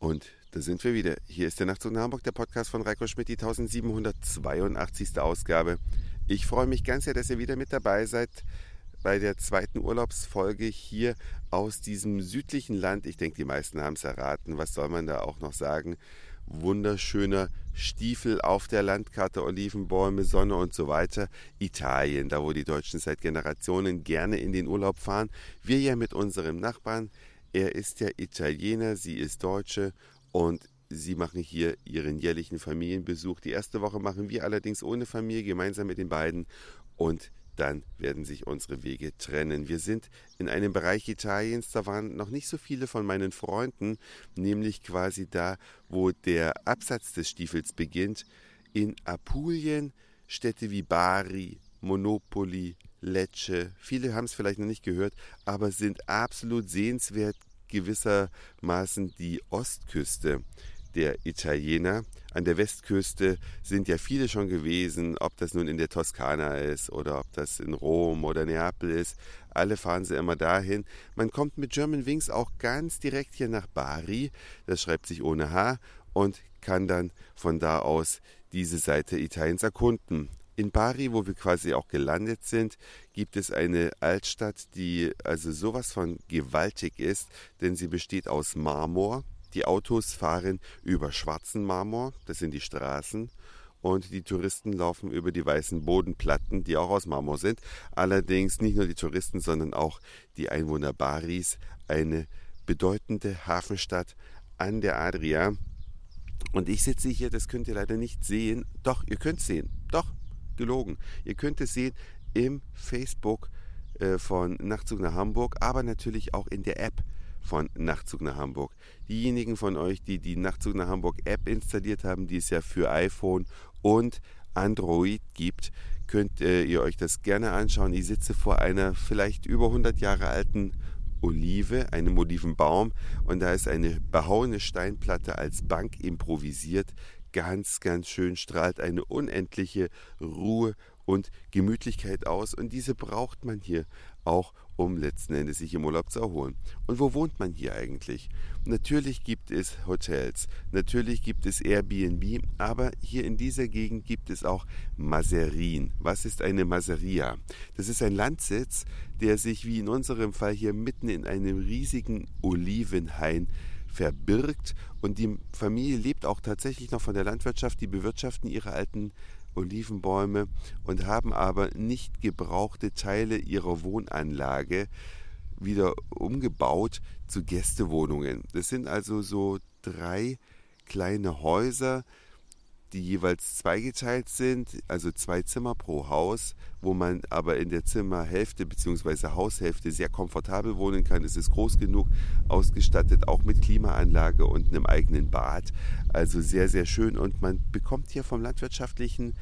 Und da sind wir wieder. Hier ist der Nachtzug nach Hamburg, der Podcast von Reiko Schmidt, die 1782. Ausgabe. Ich freue mich ganz sehr, dass ihr wieder mit dabei seid bei der zweiten Urlaubsfolge hier aus diesem südlichen Land. Ich denke, die meisten haben es erraten. Was soll man da auch noch sagen? Wunderschöner Stiefel auf der Landkarte, Olivenbäume, Sonne und so weiter. Italien, da wo die Deutschen seit Generationen gerne in den Urlaub fahren. Wir ja mit unserem Nachbarn er ist ja Italiener, sie ist Deutsche und sie machen hier ihren jährlichen Familienbesuch. Die erste Woche machen wir allerdings ohne Familie gemeinsam mit den beiden und dann werden sich unsere Wege trennen. Wir sind in einem Bereich Italiens, da waren noch nicht so viele von meinen Freunden, nämlich quasi da, wo der Absatz des Stiefels beginnt. In Apulien Städte wie Bari, Monopoli, Lecce. Viele haben es vielleicht noch nicht gehört, aber sind absolut sehenswert gewissermaßen die Ostküste der Italiener. An der Westküste sind ja viele schon gewesen, ob das nun in der Toskana ist oder ob das in Rom oder Neapel ist. Alle fahren sie immer dahin. Man kommt mit German Wings auch ganz direkt hier nach Bari, das schreibt sich ohne H, und kann dann von da aus diese Seite Italiens erkunden. In Bari, wo wir quasi auch gelandet sind, gibt es eine Altstadt, die also sowas von gewaltig ist, denn sie besteht aus Marmor. Die Autos fahren über schwarzen Marmor, das sind die Straßen, und die Touristen laufen über die weißen Bodenplatten, die auch aus Marmor sind. Allerdings nicht nur die Touristen, sondern auch die Einwohner Baris, eine bedeutende Hafenstadt an der Adria. Und ich sitze hier, das könnt ihr leider nicht sehen. Doch, ihr könnt sehen. Doch, gelogen. Ihr könnt es sehen im Facebook äh, von Nachtzug nach Hamburg, aber natürlich auch in der App von Nachtzug nach Hamburg. Diejenigen von euch, die die Nachtzug nach Hamburg App installiert haben, die es ja für iPhone und Android gibt, könnt äh, ihr euch das gerne anschauen. Ich sitze vor einer vielleicht über 100 Jahre alten Olive, einem Olivenbaum, und da ist eine behauene Steinplatte als Bank improvisiert ganz, ganz schön, strahlt eine unendliche Ruhe und Gemütlichkeit aus. Und diese braucht man hier auch, um letzten Endes sich im Urlaub zu erholen. Und wo wohnt man hier eigentlich? Natürlich gibt es Hotels, natürlich gibt es Airbnb, aber hier in dieser Gegend gibt es auch Maserien. Was ist eine Maseria? Das ist ein Landsitz, der sich wie in unserem Fall hier mitten in einem riesigen Olivenhain verbirgt und die Familie lebt auch tatsächlich noch von der Landwirtschaft, die bewirtschaften ihre alten Olivenbäume und haben aber nicht gebrauchte Teile ihrer Wohnanlage wieder umgebaut zu Gästewohnungen. Das sind also so drei kleine Häuser, die jeweils zweigeteilt sind, also zwei Zimmer pro Haus, wo man aber in der Zimmerhälfte bzw. Haushälfte sehr komfortabel wohnen kann. Es ist groß genug, ausgestattet auch mit Klimaanlage und einem eigenen Bad. Also sehr, sehr schön und man bekommt hier vom landwirtschaftlichen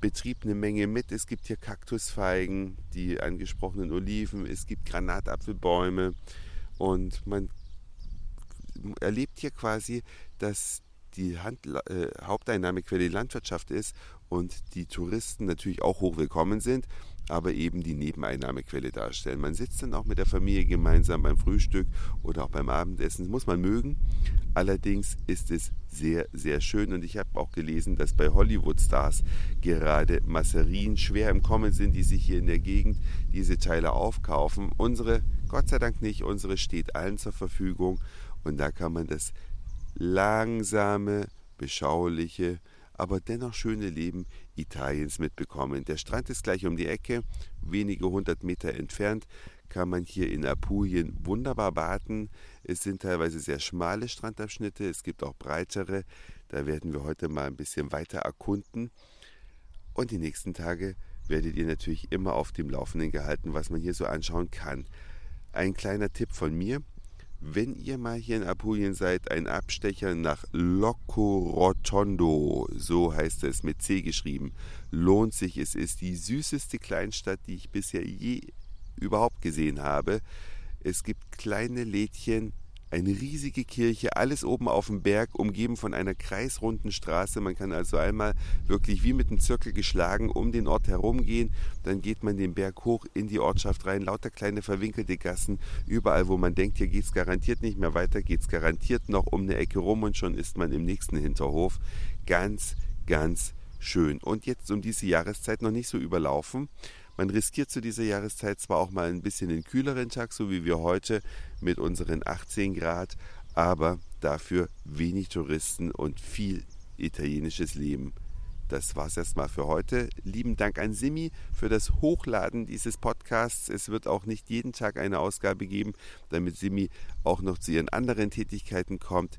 Betrieb eine Menge mit. Es gibt hier Kaktusfeigen, die angesprochenen Oliven, es gibt Granatapfelbäume und man erlebt hier quasi, dass die Hand, äh, Haupteinnahmequelle die Landwirtschaft ist und die Touristen natürlich auch hoch willkommen sind, aber eben die Nebeneinnahmequelle darstellen. Man sitzt dann auch mit der Familie gemeinsam beim Frühstück oder auch beim Abendessen. Das muss man mögen. Allerdings ist es sehr, sehr schön und ich habe auch gelesen, dass bei Hollywood-Stars gerade Masserien schwer im Kommen sind, die sich hier in der Gegend diese Teile aufkaufen. Unsere, Gott sei Dank nicht, unsere steht allen zur Verfügung und da kann man das langsame, beschauliche, aber dennoch schöne Leben Italiens mitbekommen. Der Strand ist gleich um die Ecke, wenige hundert Meter entfernt kann man hier in Apulien wunderbar baden. Es sind teilweise sehr schmale Strandabschnitte, es gibt auch breitere. Da werden wir heute mal ein bisschen weiter erkunden. Und die nächsten Tage werdet ihr natürlich immer auf dem Laufenden gehalten, was man hier so anschauen kann. Ein kleiner Tipp von mir. Wenn ihr mal hier in Apulien seid, ein Abstecher nach Locorotondo, so heißt es mit C geschrieben, lohnt sich. Es ist die süßeste Kleinstadt, die ich bisher je überhaupt gesehen habe. Es gibt kleine Lädchen, eine riesige Kirche, alles oben auf dem Berg, umgeben von einer kreisrunden Straße. Man kann also einmal wirklich wie mit einem Zirkel geschlagen um den Ort herumgehen. Dann geht man den Berg hoch in die Ortschaft rein, lauter kleine verwinkelte Gassen, überall, wo man denkt, hier geht es garantiert nicht mehr weiter, geht es garantiert noch um eine Ecke rum und schon ist man im nächsten Hinterhof. Ganz, ganz schön. Und jetzt um diese Jahreszeit noch nicht so überlaufen. Man riskiert zu dieser Jahreszeit zwar auch mal ein bisschen den kühleren Tag, so wie wir heute mit unseren 18 Grad, aber dafür wenig Touristen und viel italienisches Leben. Das war's erstmal für heute. Lieben Dank an Simi für das Hochladen dieses Podcasts. Es wird auch nicht jeden Tag eine Ausgabe geben, damit Simi auch noch zu ihren anderen Tätigkeiten kommt.